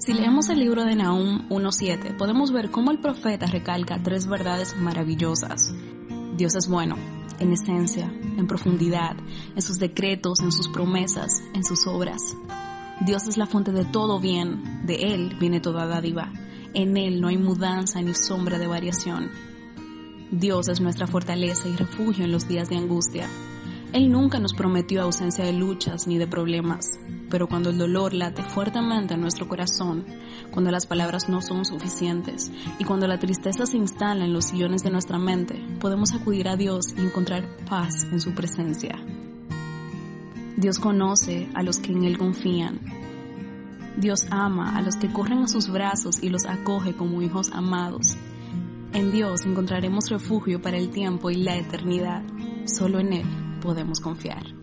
Si leemos el libro de Nahum 1.7, podemos ver cómo el profeta recalca tres verdades maravillosas. Dios es bueno, en esencia, en profundidad, en sus decretos, en sus promesas, en sus obras. Dios es la fuente de todo bien, de Él viene toda dádiva. En Él no hay mudanza ni sombra de variación. Dios es nuestra fortaleza y refugio en los días de angustia. Él nunca nos prometió ausencia de luchas ni de problemas, pero cuando el dolor late fuertemente en nuestro corazón, cuando las palabras no son suficientes y cuando la tristeza se instala en los sillones de nuestra mente, podemos acudir a Dios y encontrar paz en su presencia. Dios conoce a los que en Él confían. Dios ama a los que corren a sus brazos y los acoge como hijos amados. En Dios encontraremos refugio para el tiempo y la eternidad. Solo en Él podemos confiar.